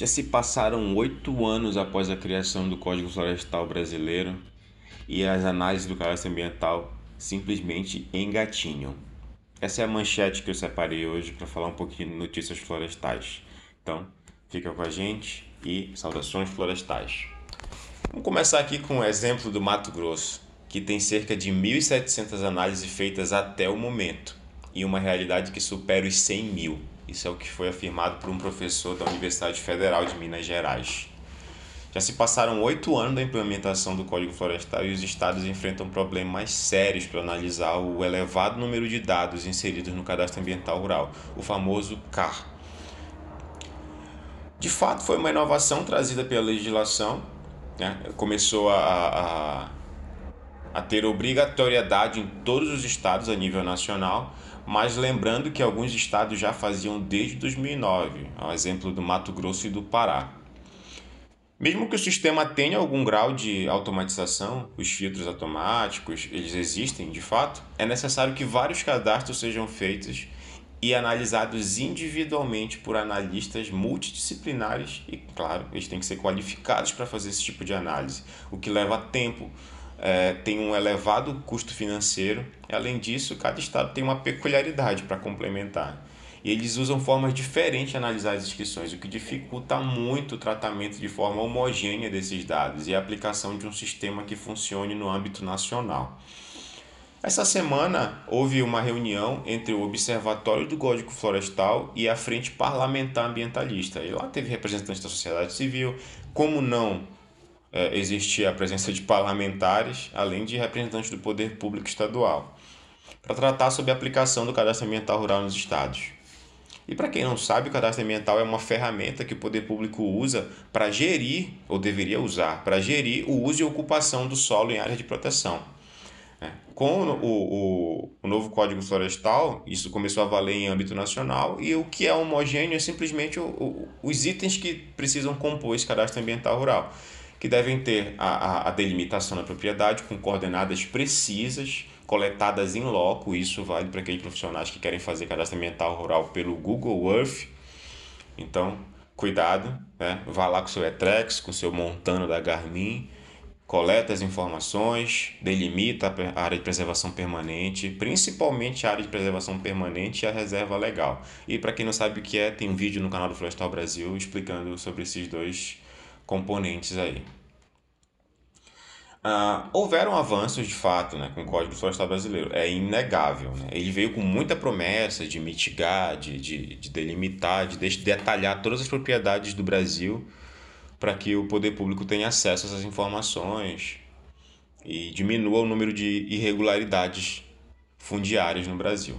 Já se passaram oito anos após a criação do Código Florestal Brasileiro e as análises do cadastro ambiental simplesmente engatinham. Essa é a manchete que eu separei hoje para falar um pouquinho de notícias florestais. Então, fica com a gente e saudações florestais. Vamos começar aqui com o exemplo do Mato Grosso, que tem cerca de 1.700 análises feitas até o momento e uma realidade que supera os 100 mil. Isso é o que foi afirmado por um professor da Universidade Federal de Minas Gerais. Já se passaram oito anos da implementação do Código Florestal e os estados enfrentam problemas sérios para analisar o elevado número de dados inseridos no Cadastro Ambiental Rural, o famoso CAR. De fato, foi uma inovação trazida pela legislação, né? começou a, a, a ter obrigatoriedade em todos os estados a nível nacional, mas lembrando que alguns estados já faziam desde 2009, ao exemplo do Mato Grosso e do Pará. Mesmo que o sistema tenha algum grau de automatização, os filtros automáticos, eles existem de fato, é necessário que vários cadastros sejam feitos e analisados individualmente por analistas multidisciplinares e, claro, eles têm que ser qualificados para fazer esse tipo de análise, o que leva tempo, é, tem um elevado custo financeiro. Além disso, cada estado tem uma peculiaridade para complementar. E eles usam formas diferentes de analisar as inscrições, o que dificulta muito o tratamento de forma homogênea desses dados e a aplicação de um sistema que funcione no âmbito nacional. Essa semana houve uma reunião entre o Observatório do Código Florestal e a Frente Parlamentar Ambientalista. E lá teve representantes da sociedade civil, como não é, existia a presença de parlamentares, além de representantes do poder público estadual, para tratar sobre a aplicação do cadastro ambiental rural nos estados. E para quem não sabe, o cadastro ambiental é uma ferramenta que o poder público usa para gerir, ou deveria usar, para gerir o uso e ocupação do solo em áreas de proteção. É, com o, o, o novo Código Florestal, isso começou a valer em âmbito nacional, e o que é homogêneo é simplesmente o, os itens que precisam compor esse cadastro ambiental rural que devem ter a, a, a delimitação da propriedade com coordenadas precisas, coletadas em loco. Isso vale para aqueles profissionais que querem fazer cadastro ambiental rural pelo Google Earth. Então, cuidado, né? vá lá com seu Etrex, com seu Montano da Garmin, coleta as informações, delimita a área de preservação permanente, principalmente a área de preservação permanente e a reserva legal. E para quem não sabe o que é, tem um vídeo no canal do Florestal Brasil explicando sobre esses dois componentes aí. Uh, houveram avanços de fato né, com o Código Florestal Brasileiro, é inegável. Né? Ele veio com muita promessa de mitigar, de, de, de delimitar, de detalhar todas as propriedades do Brasil para que o poder público tenha acesso a essas informações e diminua o número de irregularidades fundiárias no Brasil.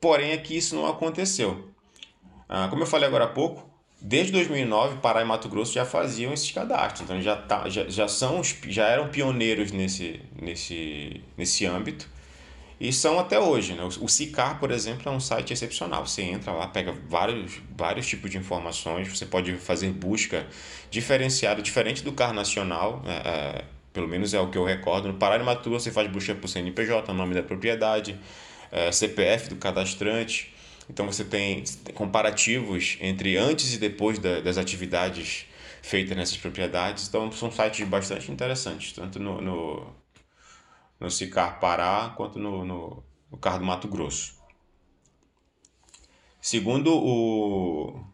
Porém, aqui isso não aconteceu. Ah, como eu falei agora há pouco, Desde 2009, Pará e Mato Grosso já faziam esses cadastros, então já, tá, já, já, são, já eram pioneiros nesse, nesse, nesse âmbito e são até hoje. Né? O Cicar, por exemplo, é um site excepcional. Você entra lá, pega vários, vários tipos de informações, você pode fazer busca diferenciada, diferente do CAR Nacional, é, é, pelo menos é o que eu recordo. No Pará e Mato Grosso, você faz busca por CNPJ, nome da propriedade, é, CPF do cadastrante então você tem comparativos entre antes e depois da, das atividades feitas nessas propriedades. Então são sites bastante interessantes, tanto no, no, no Cicar Pará quanto no, no, no Car do Mato Grosso. Segundo o,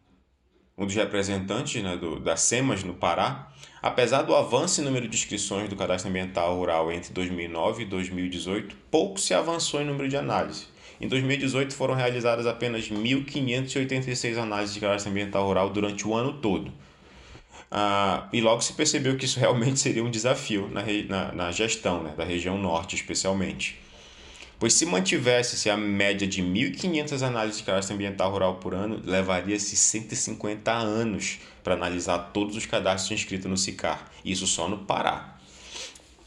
um dos representantes né, do, da SEMAS no Pará, apesar do avanço em número de inscrições do cadastro ambiental rural entre 2009 e 2018, pouco se avançou em número de análise. Em 2018 foram realizadas apenas 1.586 análises de cadastro ambiental rural durante o ano todo. Ah, e logo se percebeu que isso realmente seria um desafio na, na, na gestão né, da região norte, especialmente. Pois se mantivesse-se a média de 1.500 análises de cadastro ambiental rural por ano, levaria-se 150 anos para analisar todos os cadastros inscritos no SICAR, isso só no Pará.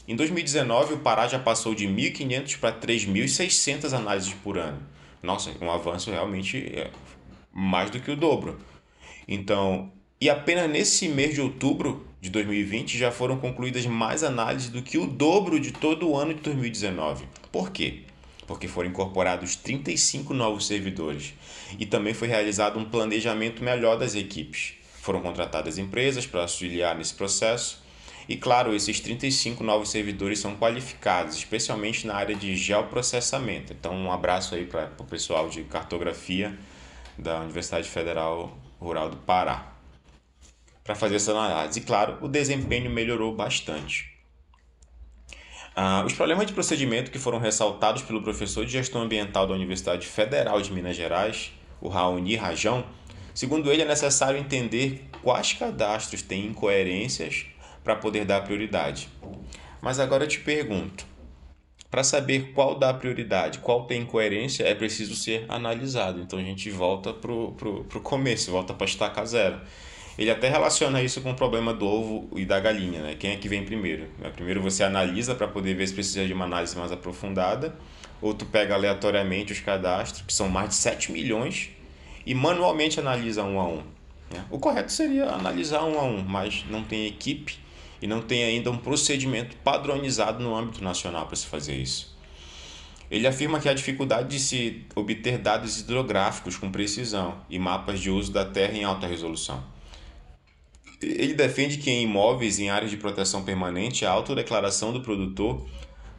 Em 2019, o Pará já passou de 1.500 para 3.600 análises por ano. Nossa, um avanço realmente é mais do que o dobro. Então, e apenas nesse mês de outubro de 2020 já foram concluídas mais análises do que o dobro de todo o ano de 2019. Por quê? Porque foram incorporados 35 novos servidores e também foi realizado um planejamento melhor das equipes. Foram contratadas empresas para auxiliar nesse processo. E claro, esses 35 novos servidores são qualificados, especialmente na área de geoprocessamento. Então, um abraço aí para o pessoal de cartografia da Universidade Federal Rural do Pará para fazer essa análise. E claro, o desempenho melhorou bastante. Ah, os problemas de procedimento que foram ressaltados pelo professor de gestão ambiental da Universidade Federal de Minas Gerais, o Raoni Rajão, segundo ele, é necessário entender quais cadastros têm incoerências para poder dar prioridade. Mas agora eu te pergunto: para saber qual dá prioridade, qual tem incoerência, é preciso ser analisado. Então a gente volta para o começo, volta para estaca zero. Ele até relaciona isso com o problema do ovo e da galinha, né? Quem é que vem primeiro? Primeiro você analisa para poder ver se precisa de uma análise mais aprofundada, ou tu pega aleatoriamente os cadastros, que são mais de 7 milhões, e manualmente analisa um a um. Né? O correto seria analisar um a um, mas não tem equipe e não tem ainda um procedimento padronizado no âmbito nacional para se fazer isso. Ele afirma que a dificuldade de se obter dados hidrográficos com precisão e mapas de uso da terra em alta resolução ele defende que em imóveis em áreas de proteção permanente, a autodeclaração do produtor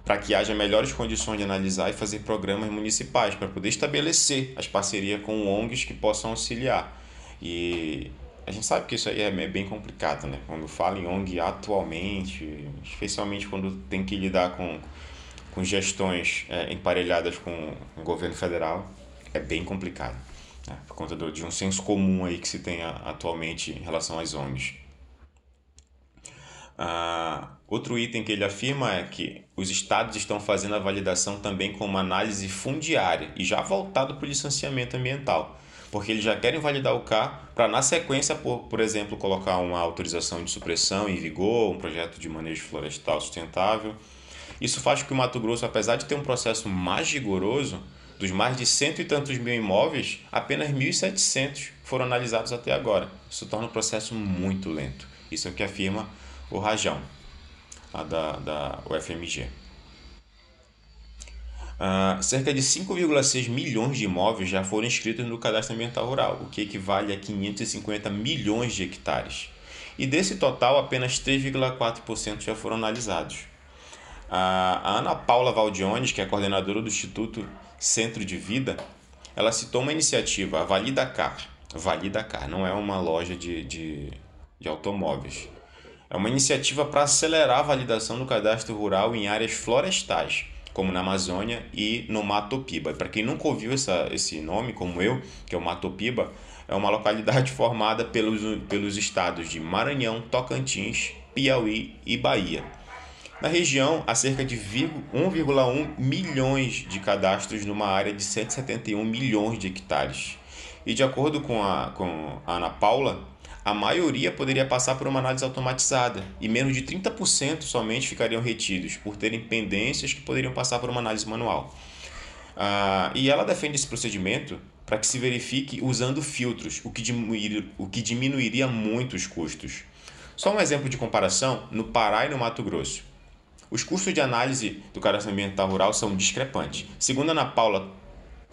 para que haja melhores condições de analisar e fazer programas municipais para poder estabelecer as parcerias com ONGs que possam auxiliar. E a gente sabe que isso aí é bem complicado, né? Quando fala em ONG atualmente, especialmente quando tem que lidar com, com gestões é, emparelhadas com o governo federal, é bem complicado né, por conta do, de um senso comum aí que se tem atualmente em relação às ONGs. Ah, outro item que ele afirma é que os estados estão fazendo a validação também com uma análise fundiária e já voltado para o licenciamento ambiental, porque eles já querem validar o CAR para, na sequência, por, por exemplo, colocar uma autorização de supressão em vigor, um projeto de manejo florestal sustentável. Isso faz com que o Mato Grosso, apesar de ter um processo mais rigoroso, dos mais de cento e tantos mil imóveis, apenas 1.700 foram analisados até agora. Isso torna o processo muito lento. Isso é o que afirma o Rajão, da, da UFMG. Uh, cerca de 5,6 milhões de imóveis já foram inscritos no Cadastro Ambiental Rural, o que equivale a 550 milhões de hectares. E desse total, apenas 3,4% já foram analisados. Uh, a Ana Paula Valdiones, que é coordenadora do Instituto Centro de Vida, ela citou uma iniciativa, a Valida Car. Valida Car não é uma loja de, de, de automóveis. É uma iniciativa para acelerar a validação do cadastro rural em áreas florestais, como na Amazônia e no Mato Piba. Para quem nunca ouviu essa, esse nome, como eu, que é o Mato Piba, é uma localidade formada pelos, pelos estados de Maranhão, Tocantins, Piauí e Bahia. Na região, há cerca de 1,1 milhões de cadastros numa área de 171 milhões de hectares. E de acordo com a, com a Ana Paula, a maioria poderia passar por uma análise automatizada e menos de 30% somente ficariam retidos por terem pendências que poderiam passar por uma análise manual. Ah, e ela defende esse procedimento para que se verifique usando filtros, o que, diminuir, o que diminuiria muito os custos. Só um exemplo de comparação: no Pará e no Mato Grosso. Os custos de análise do cadastro ambiental rural são discrepantes. Segundo Ana Paula,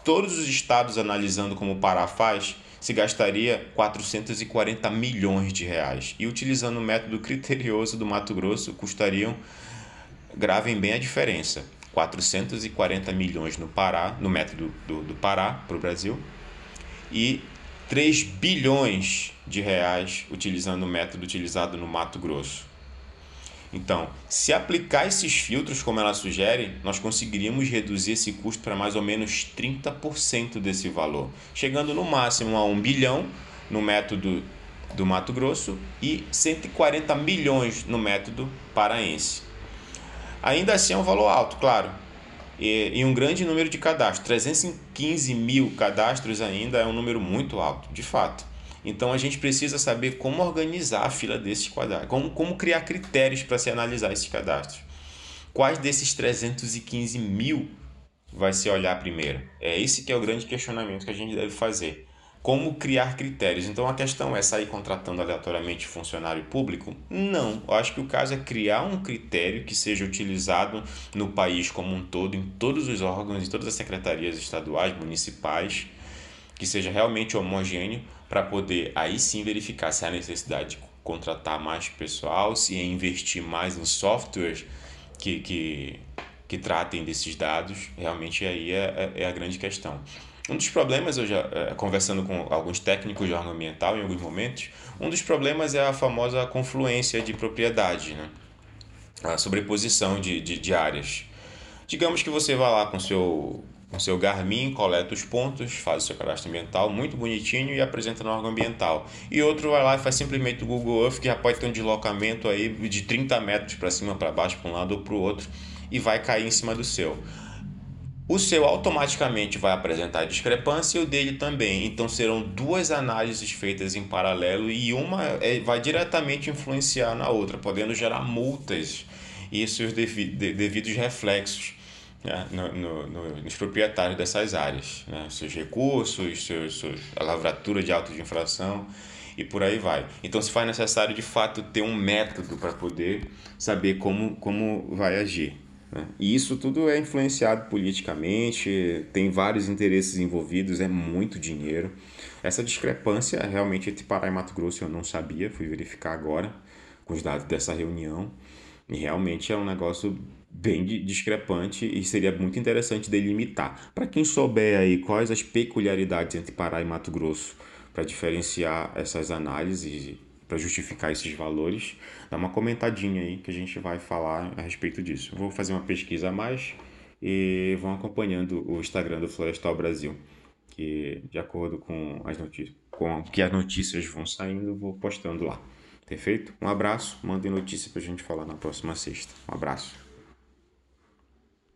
todos os estados analisando como o Pará faz, se gastaria 440 milhões de reais. E utilizando o método criterioso do Mato Grosso, custariam, gravem bem a diferença, 440 milhões no Pará, no método do, do Pará para o Brasil, e 3 bilhões de reais utilizando o método utilizado no Mato Grosso. Então, se aplicar esses filtros como ela sugere, nós conseguiríamos reduzir esse custo para mais ou menos 30% desse valor, chegando no máximo a 1 bilhão no método do Mato Grosso e 140 milhões no método paraense. Ainda assim é um valor alto, claro, e, um grande número de cadastros. 315 mil cadastros ainda é um número muito alto, de fato. Então a gente precisa saber como organizar a fila desses cadastros, como, como criar critérios para se analisar esses cadastros. Quais desses 315 mil vai se olhar primeiro? É esse que é o grande questionamento que a gente deve fazer. Como criar critérios? Então a questão é sair contratando aleatoriamente funcionário público? Não. Eu acho que o caso é criar um critério que seja utilizado no país como um todo, em todos os órgãos, em todas as secretarias estaduais, municipais, que seja realmente homogêneo para poder aí sim verificar se há necessidade de contratar mais pessoal, se é investir mais em softwares que, que, que tratem desses dados, realmente aí é, é, é a grande questão. Um dos problemas, eu já é, conversando com alguns técnicos de órgão ambiental em alguns momentos, um dos problemas é a famosa confluência de propriedade, né? a sobreposição de, de, de áreas. Digamos que você vai lá com seu com seu Garmin, coleta os pontos, faz o seu cadastro ambiental muito bonitinho e apresenta no órgão ambiental. E outro vai lá e faz simplesmente o Google Earth, que já pode ter um deslocamento aí de 30 metros para cima, para baixo, para um lado ou para o outro, e vai cair em cima do seu. O seu automaticamente vai apresentar discrepância e o dele também. Então serão duas análises feitas em paralelo e uma é, vai diretamente influenciar na outra, podendo gerar multas e seus devidos reflexos né, no, no, no, nos proprietários dessas áreas, né, seus recursos, seus, seus, a lavratura de autos de infração e por aí vai. Então se faz necessário de fato ter um método para poder saber como, como vai agir. Né? E isso tudo é influenciado politicamente, tem vários interesses envolvidos, é muito dinheiro. Essa discrepância realmente entre Pará e Mato Grosso eu não sabia, fui verificar agora com os dados dessa reunião. E realmente é um negócio bem discrepante e seria muito interessante delimitar. Para quem souber aí quais as peculiaridades entre Pará e Mato Grosso para diferenciar essas análises para justificar esses valores, dá uma comentadinha aí que a gente vai falar a respeito disso. Vou fazer uma pesquisa a mais e vão acompanhando o Instagram do Florestal Brasil, que de acordo com as notícias, com que as notícias vão saindo, vou postando lá. Perfeito? Um abraço, mandem notícia para a gente falar na próxima sexta. Um abraço.